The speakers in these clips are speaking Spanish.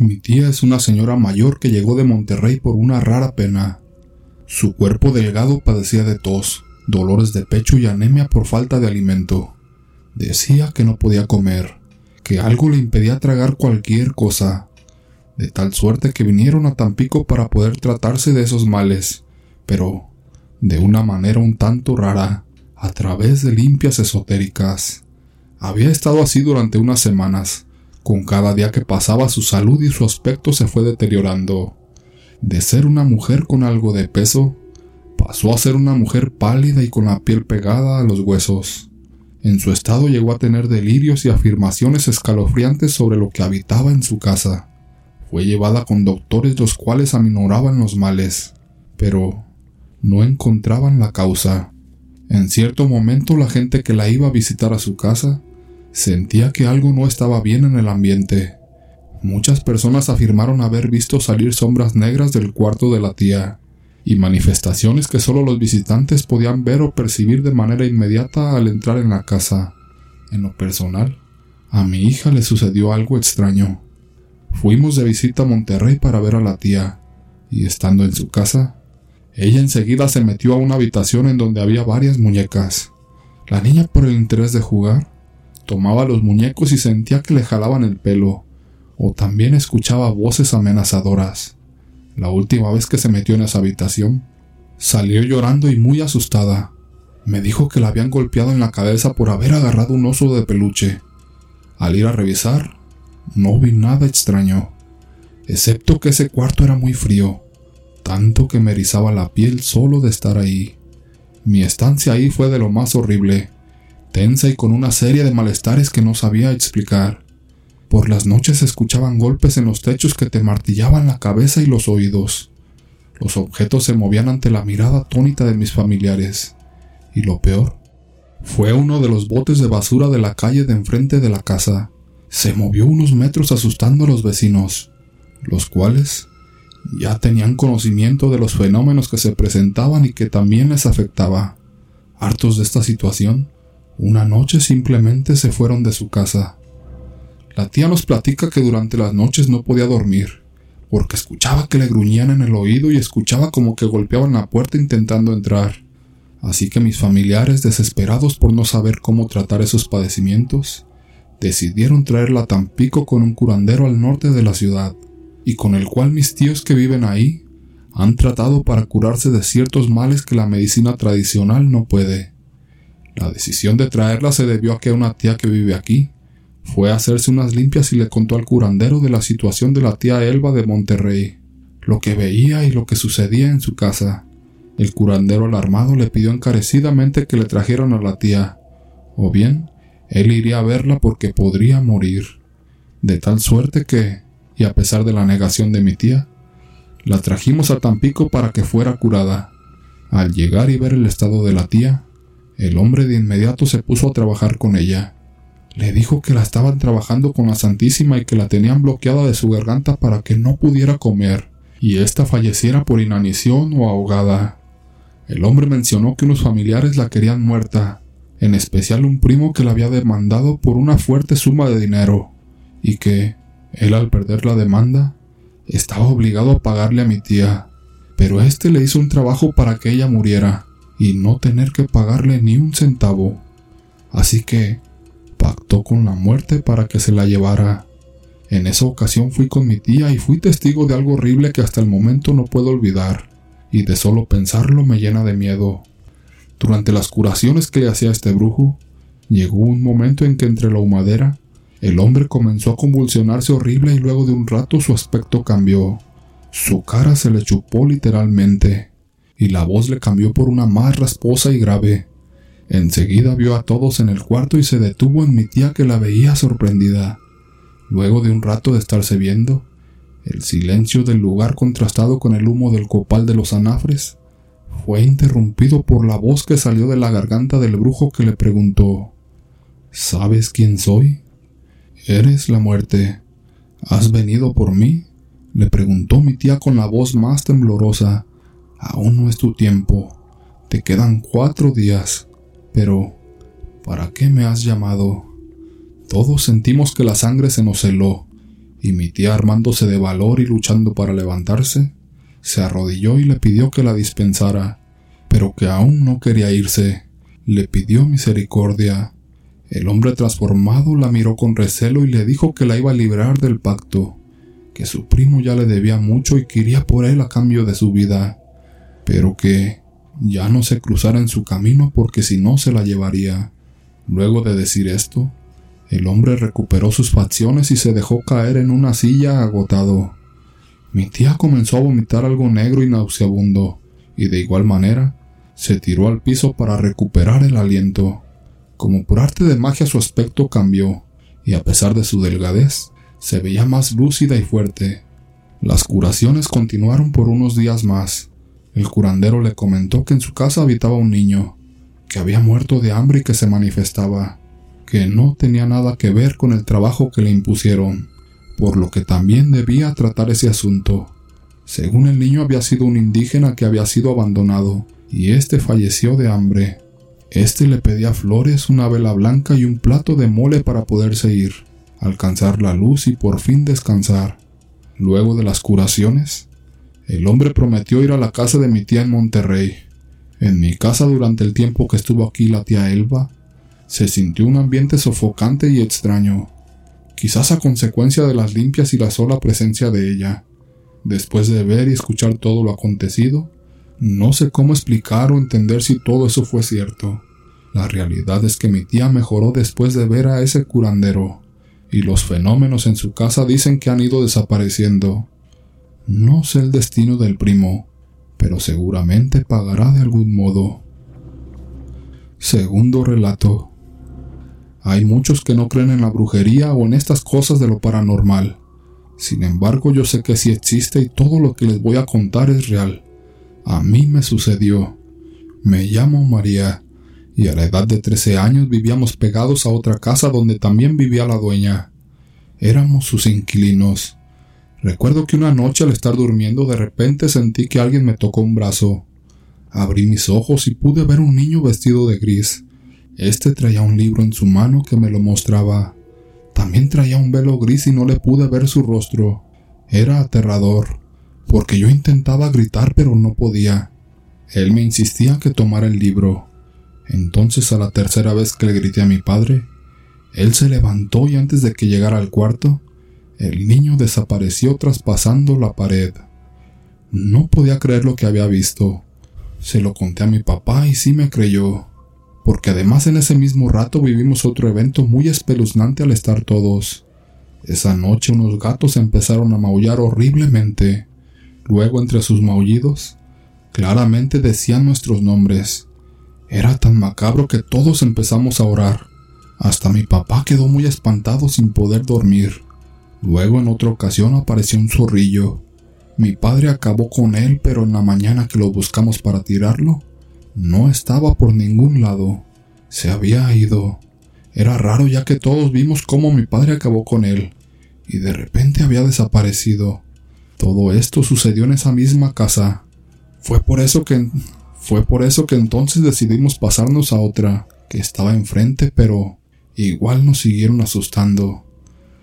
Mi tía es una señora mayor que llegó de Monterrey por una rara pena. Su cuerpo delgado padecía de tos, dolores de pecho y anemia por falta de alimento. Decía que no podía comer, que algo le impedía tragar cualquier cosa, de tal suerte que vinieron a Tampico para poder tratarse de esos males, pero de una manera un tanto rara, a través de limpias esotéricas. Había estado así durante unas semanas, con cada día que pasaba su salud y su aspecto se fue deteriorando. De ser una mujer con algo de peso, pasó a ser una mujer pálida y con la piel pegada a los huesos. En su estado llegó a tener delirios y afirmaciones escalofriantes sobre lo que habitaba en su casa. Fue llevada con doctores los cuales aminoraban los males, pero no encontraban la causa. En cierto momento la gente que la iba a visitar a su casa Sentía que algo no estaba bien en el ambiente. Muchas personas afirmaron haber visto salir sombras negras del cuarto de la tía, y manifestaciones que solo los visitantes podían ver o percibir de manera inmediata al entrar en la casa. En lo personal, a mi hija le sucedió algo extraño. Fuimos de visita a Monterrey para ver a la tía, y estando en su casa, ella enseguida se metió a una habitación en donde había varias muñecas. La niña, por el interés de jugar, Tomaba los muñecos y sentía que le jalaban el pelo, o también escuchaba voces amenazadoras. La última vez que se metió en esa habitación, salió llorando y muy asustada. Me dijo que la habían golpeado en la cabeza por haber agarrado un oso de peluche. Al ir a revisar, no vi nada extraño, excepto que ese cuarto era muy frío, tanto que me erizaba la piel solo de estar ahí. Mi estancia ahí fue de lo más horrible tensa y con una serie de malestares que no sabía explicar. Por las noches se escuchaban golpes en los techos que te martillaban la cabeza y los oídos. Los objetos se movían ante la mirada atónita de mis familiares. Y lo peor, fue uno de los botes de basura de la calle de enfrente de la casa. Se movió unos metros asustando a los vecinos, los cuales ya tenían conocimiento de los fenómenos que se presentaban y que también les afectaba. Hartos de esta situación, una noche simplemente se fueron de su casa. La tía nos platica que durante las noches no podía dormir, porque escuchaba que le gruñían en el oído y escuchaba como que golpeaban la puerta intentando entrar. Así que mis familiares, desesperados por no saber cómo tratar esos padecimientos, decidieron traerla a Tampico con un curandero al norte de la ciudad, y con el cual mis tíos que viven ahí han tratado para curarse de ciertos males que la medicina tradicional no puede. La decisión de traerla se debió a que una tía que vive aquí fue a hacerse unas limpias y le contó al curandero de la situación de la tía Elba de Monterrey, lo que veía y lo que sucedía en su casa. El curandero alarmado le pidió encarecidamente que le trajeran a la tía, o bien él iría a verla porque podría morir. De tal suerte que, y a pesar de la negación de mi tía, la trajimos a Tampico para que fuera curada. Al llegar y ver el estado de la tía, el hombre de inmediato se puso a trabajar con ella. Le dijo que la estaban trabajando con la Santísima y que la tenían bloqueada de su garganta para que no pudiera comer, y ésta falleciera por inanición o ahogada. El hombre mencionó que unos familiares la querían muerta, en especial un primo que la había demandado por una fuerte suma de dinero, y que, él al perder la demanda, estaba obligado a pagarle a mi tía, pero éste le hizo un trabajo para que ella muriera y no tener que pagarle ni un centavo. Así que pactó con la muerte para que se la llevara. En esa ocasión fui con mi tía y fui testigo de algo horrible que hasta el momento no puedo olvidar, y de solo pensarlo me llena de miedo. Durante las curaciones que le hacía este brujo, llegó un momento en que entre la humadera, el hombre comenzó a convulsionarse horrible y luego de un rato su aspecto cambió. Su cara se le chupó literalmente y la voz le cambió por una más rasposa y grave. Enseguida vio a todos en el cuarto y se detuvo en mi tía que la veía sorprendida. Luego de un rato de estarse viendo, el silencio del lugar contrastado con el humo del copal de los anafres fue interrumpido por la voz que salió de la garganta del brujo que le preguntó ¿Sabes quién soy? Eres la muerte. ¿Has venido por mí? le preguntó mi tía con la voz más temblorosa. Aún no es tu tiempo. Te quedan cuatro días. Pero, ¿para qué me has llamado? Todos sentimos que la sangre se nos heló, y mi tía armándose de valor y luchando para levantarse, se arrodilló y le pidió que la dispensara, pero que aún no quería irse. Le pidió misericordia. El hombre transformado la miró con recelo y le dijo que la iba a librar del pacto, que su primo ya le debía mucho y quería por él a cambio de su vida, pero que ya no se cruzara en su camino porque si no se la llevaría. Luego de decir esto, el hombre recuperó sus facciones y se dejó caer en una silla agotado. Mi tía comenzó a vomitar algo negro y nauseabundo, y de igual manera se tiró al piso para recuperar el aliento. Como por arte de magia su aspecto cambió, y a pesar de su delgadez, se veía más lúcida y fuerte. Las curaciones continuaron por unos días más. El curandero le comentó que en su casa habitaba un niño, que había muerto de hambre y que se manifestaba, que no tenía nada que ver con el trabajo que le impusieron, por lo que también debía tratar ese asunto. Según el niño había sido un indígena que había sido abandonado, y éste falleció de hambre. Este le pedía flores, una vela blanca y un plato de mole para poderse ir, alcanzar la luz y por fin descansar. Luego de las curaciones, el hombre prometió ir a la casa de mi tía en Monterrey, en mi casa durante el tiempo que estuvo aquí la tía Elba, se sintió un ambiente sofocante y extraño, quizás a consecuencia de las limpias y la sola presencia de ella. Después de ver y escuchar todo lo acontecido, no sé cómo explicar o entender si todo eso fue cierto. La realidad es que mi tía mejoró después de ver a ese curandero, y los fenómenos en su casa dicen que han ido desapareciendo. No sé el destino del primo, pero seguramente pagará de algún modo. Segundo relato. Hay muchos que no creen en la brujería o en estas cosas de lo paranormal. Sin embargo, yo sé que sí existe y todo lo que les voy a contar es real. A mí me sucedió. Me llamo María y a la edad de 13 años vivíamos pegados a otra casa donde también vivía la dueña. Éramos sus inquilinos. Recuerdo que una noche al estar durmiendo de repente sentí que alguien me tocó un brazo. Abrí mis ojos y pude ver un niño vestido de gris. Este traía un libro en su mano que me lo mostraba. También traía un velo gris y no le pude ver su rostro. Era aterrador, porque yo intentaba gritar pero no podía. Él me insistía que tomara el libro. Entonces a la tercera vez que le grité a mi padre, él se levantó y antes de que llegara al cuarto, el niño desapareció traspasando la pared. No podía creer lo que había visto. Se lo conté a mi papá y sí me creyó, porque además en ese mismo rato vivimos otro evento muy espeluznante al estar todos. Esa noche unos gatos empezaron a maullar horriblemente. Luego entre sus maullidos, claramente decían nuestros nombres. Era tan macabro que todos empezamos a orar. Hasta mi papá quedó muy espantado sin poder dormir. Luego en otra ocasión apareció un zorrillo. Mi padre acabó con él, pero en la mañana que lo buscamos para tirarlo, no estaba por ningún lado. Se había ido. Era raro ya que todos vimos cómo mi padre acabó con él, y de repente había desaparecido. Todo esto sucedió en esa misma casa. Fue por eso que fue por eso que entonces decidimos pasarnos a otra, que estaba enfrente, pero igual nos siguieron asustando.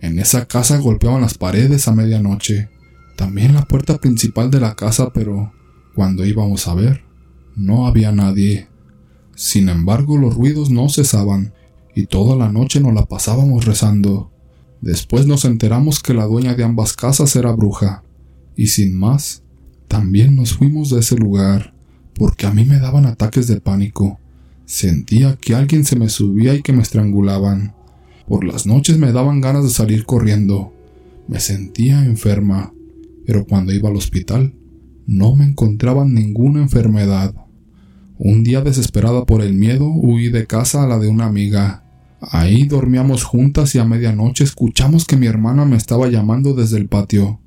En esa casa golpeaban las paredes a medianoche, también la puerta principal de la casa, pero cuando íbamos a ver, no había nadie. Sin embargo, los ruidos no cesaban, y toda la noche nos la pasábamos rezando. Después nos enteramos que la dueña de ambas casas era bruja, y sin más, también nos fuimos de ese lugar, porque a mí me daban ataques de pánico. Sentía que alguien se me subía y que me estrangulaban. Por las noches me daban ganas de salir corriendo. Me sentía enferma, pero cuando iba al hospital no me encontraban ninguna enfermedad. Un día desesperada por el miedo huí de casa a la de una amiga. Ahí dormíamos juntas y a medianoche escuchamos que mi hermana me estaba llamando desde el patio.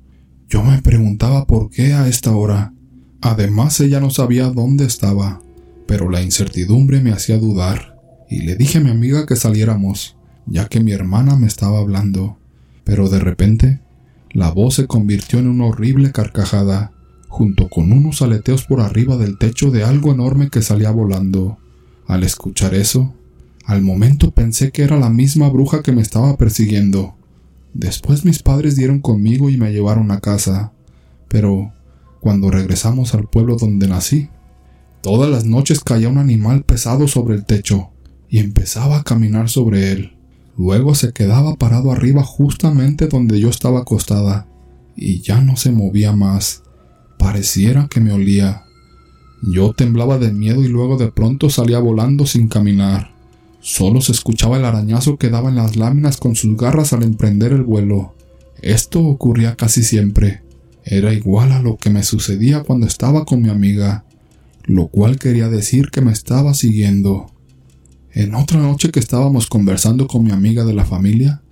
Yo me preguntaba por qué a esta hora. Además ella no sabía dónde estaba, pero la incertidumbre me hacía dudar, y le dije a mi amiga que saliéramos ya que mi hermana me estaba hablando, pero de repente la voz se convirtió en una horrible carcajada, junto con unos aleteos por arriba del techo de algo enorme que salía volando. Al escuchar eso, al momento pensé que era la misma bruja que me estaba persiguiendo. Después mis padres dieron conmigo y me llevaron a casa, pero cuando regresamos al pueblo donde nací, todas las noches caía un animal pesado sobre el techo y empezaba a caminar sobre él. Luego se quedaba parado arriba justamente donde yo estaba acostada y ya no se movía más. Pareciera que me olía. Yo temblaba de miedo y luego de pronto salía volando sin caminar. Solo se escuchaba el arañazo que daba en las láminas con sus garras al emprender el vuelo. Esto ocurría casi siempre. Era igual a lo que me sucedía cuando estaba con mi amiga, lo cual quería decir que me estaba siguiendo. En otra noche que estábamos conversando con mi amiga de la familia,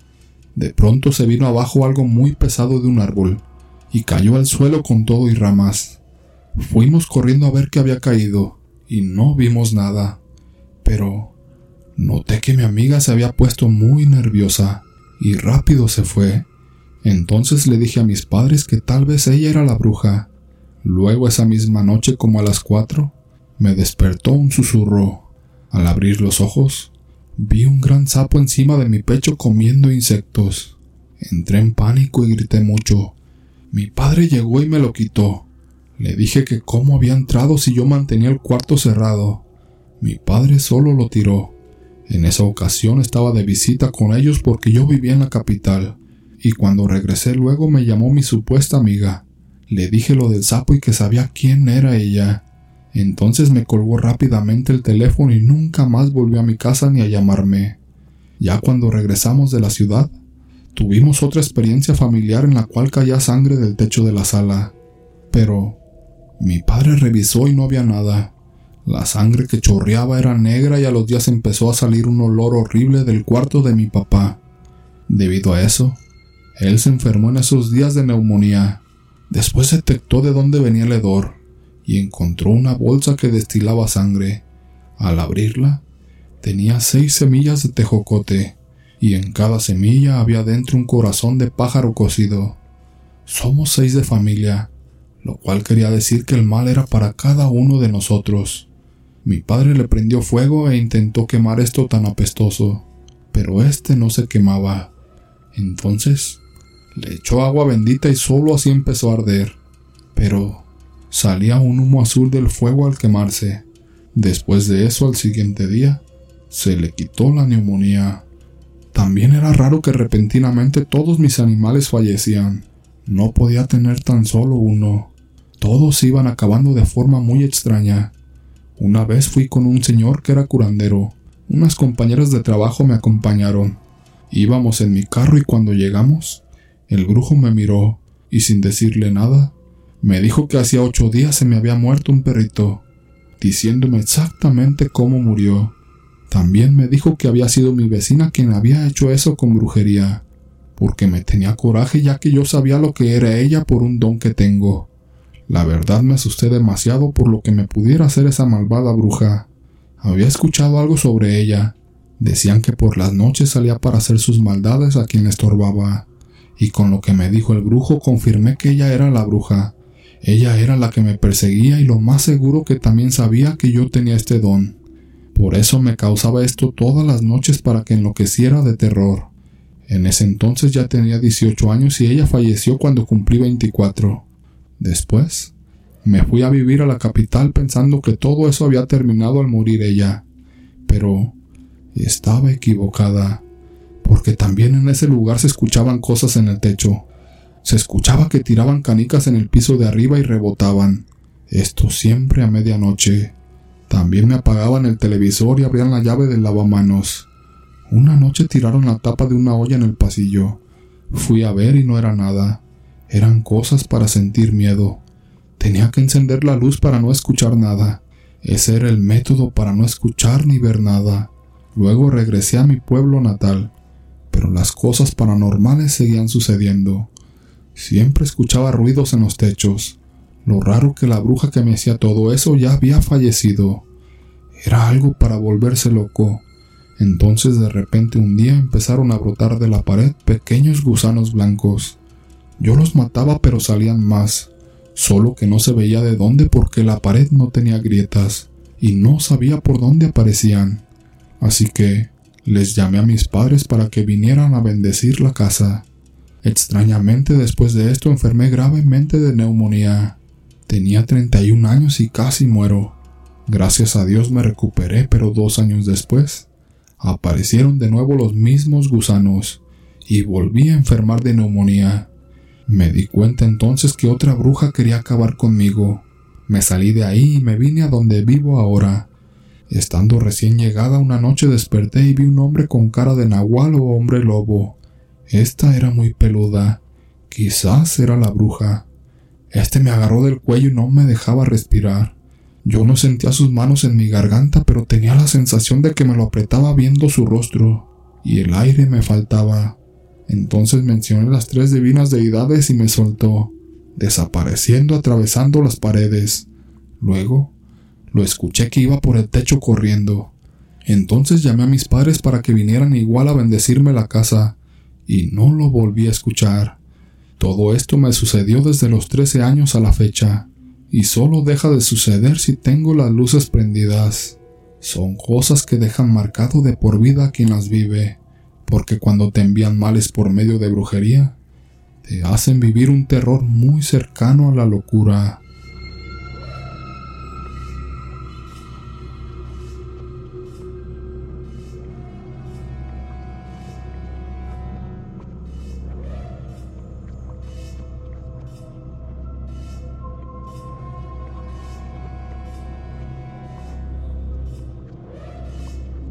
de pronto se vino abajo algo muy pesado de un árbol y cayó al suelo con todo y ramas. Fuimos corriendo a ver qué había caído y no vimos nada, pero Noté que mi amiga se había puesto muy nerviosa y rápido se fue. Entonces le dije a mis padres que tal vez ella era la bruja. Luego esa misma noche como a las cuatro, me despertó un susurro. Al abrir los ojos, vi un gran sapo encima de mi pecho comiendo insectos. Entré en pánico y grité mucho. Mi padre llegó y me lo quitó. Le dije que cómo había entrado si yo mantenía el cuarto cerrado. Mi padre solo lo tiró. En esa ocasión estaba de visita con ellos porque yo vivía en la capital, y cuando regresé luego me llamó mi supuesta amiga. Le dije lo del sapo y que sabía quién era ella. Entonces me colgó rápidamente el teléfono y nunca más volvió a mi casa ni a llamarme. Ya cuando regresamos de la ciudad, tuvimos otra experiencia familiar en la cual caía sangre del techo de la sala. Pero mi padre revisó y no había nada. La sangre que chorreaba era negra y a los días empezó a salir un olor horrible del cuarto de mi papá. Debido a eso, él se enfermó en esos días de neumonía. Después detectó de dónde venía el hedor y encontró una bolsa que destilaba sangre. Al abrirla, tenía seis semillas de tejocote y en cada semilla había dentro un corazón de pájaro cocido. Somos seis de familia, lo cual quería decir que el mal era para cada uno de nosotros. Mi padre le prendió fuego e intentó quemar esto tan apestoso, pero este no se quemaba. Entonces le echó agua bendita y solo así empezó a arder. Pero salía un humo azul del fuego al quemarse. Después de eso, al siguiente día, se le quitó la neumonía. También era raro que repentinamente todos mis animales fallecían. No podía tener tan solo uno. Todos iban acabando de forma muy extraña. Una vez fui con un señor que era curandero. Unas compañeras de trabajo me acompañaron. Íbamos en mi carro y cuando llegamos, el brujo me miró y sin decirle nada, me dijo que hacía ocho días se me había muerto un perrito, diciéndome exactamente cómo murió. También me dijo que había sido mi vecina quien había hecho eso con brujería, porque me tenía coraje ya que yo sabía lo que era ella por un don que tengo. La verdad me asusté demasiado por lo que me pudiera hacer esa malvada bruja. Había escuchado algo sobre ella. Decían que por las noches salía para hacer sus maldades a quien le estorbaba. Y con lo que me dijo el brujo confirmé que ella era la bruja. Ella era la que me perseguía y lo más seguro que también sabía que yo tenía este don. Por eso me causaba esto todas las noches para que enloqueciera de terror. En ese entonces ya tenía 18 años y ella falleció cuando cumplí 24. Después, me fui a vivir a la capital pensando que todo eso había terminado al morir ella. Pero estaba equivocada, porque también en ese lugar se escuchaban cosas en el techo. Se escuchaba que tiraban canicas en el piso de arriba y rebotaban. Esto siempre a medianoche. También me apagaban el televisor y abrían la llave del lavamanos. Una noche tiraron la tapa de una olla en el pasillo. Fui a ver y no era nada. Eran cosas para sentir miedo. Tenía que encender la luz para no escuchar nada. Ese era el método para no escuchar ni ver nada. Luego regresé a mi pueblo natal, pero las cosas paranormales seguían sucediendo. Siempre escuchaba ruidos en los techos. Lo raro que la bruja que me hacía todo eso ya había fallecido. Era algo para volverse loco. Entonces de repente un día empezaron a brotar de la pared pequeños gusanos blancos. Yo los mataba pero salían más, solo que no se veía de dónde porque la pared no tenía grietas y no sabía por dónde aparecían. Así que les llamé a mis padres para que vinieran a bendecir la casa. Extrañamente después de esto enfermé gravemente de neumonía. Tenía 31 años y casi muero. Gracias a Dios me recuperé, pero dos años después aparecieron de nuevo los mismos gusanos y volví a enfermar de neumonía. Me di cuenta entonces que otra bruja quería acabar conmigo. Me salí de ahí y me vine a donde vivo ahora. Estando recién llegada una noche desperté y vi un hombre con cara de nahual o hombre lobo. Esta era muy peluda. Quizás era la bruja. Este me agarró del cuello y no me dejaba respirar. Yo no sentía sus manos en mi garganta, pero tenía la sensación de que me lo apretaba viendo su rostro, y el aire me faltaba. Entonces mencioné las tres divinas deidades y me soltó, desapareciendo atravesando las paredes. Luego, lo escuché que iba por el techo corriendo. Entonces llamé a mis padres para que vinieran igual a bendecirme la casa, y no lo volví a escuchar. Todo esto me sucedió desde los 13 años a la fecha, y solo deja de suceder si tengo las luces prendidas. Son cosas que dejan marcado de por vida a quien las vive, porque cuando te envían males por medio de brujería, te hacen vivir un terror muy cercano a la locura.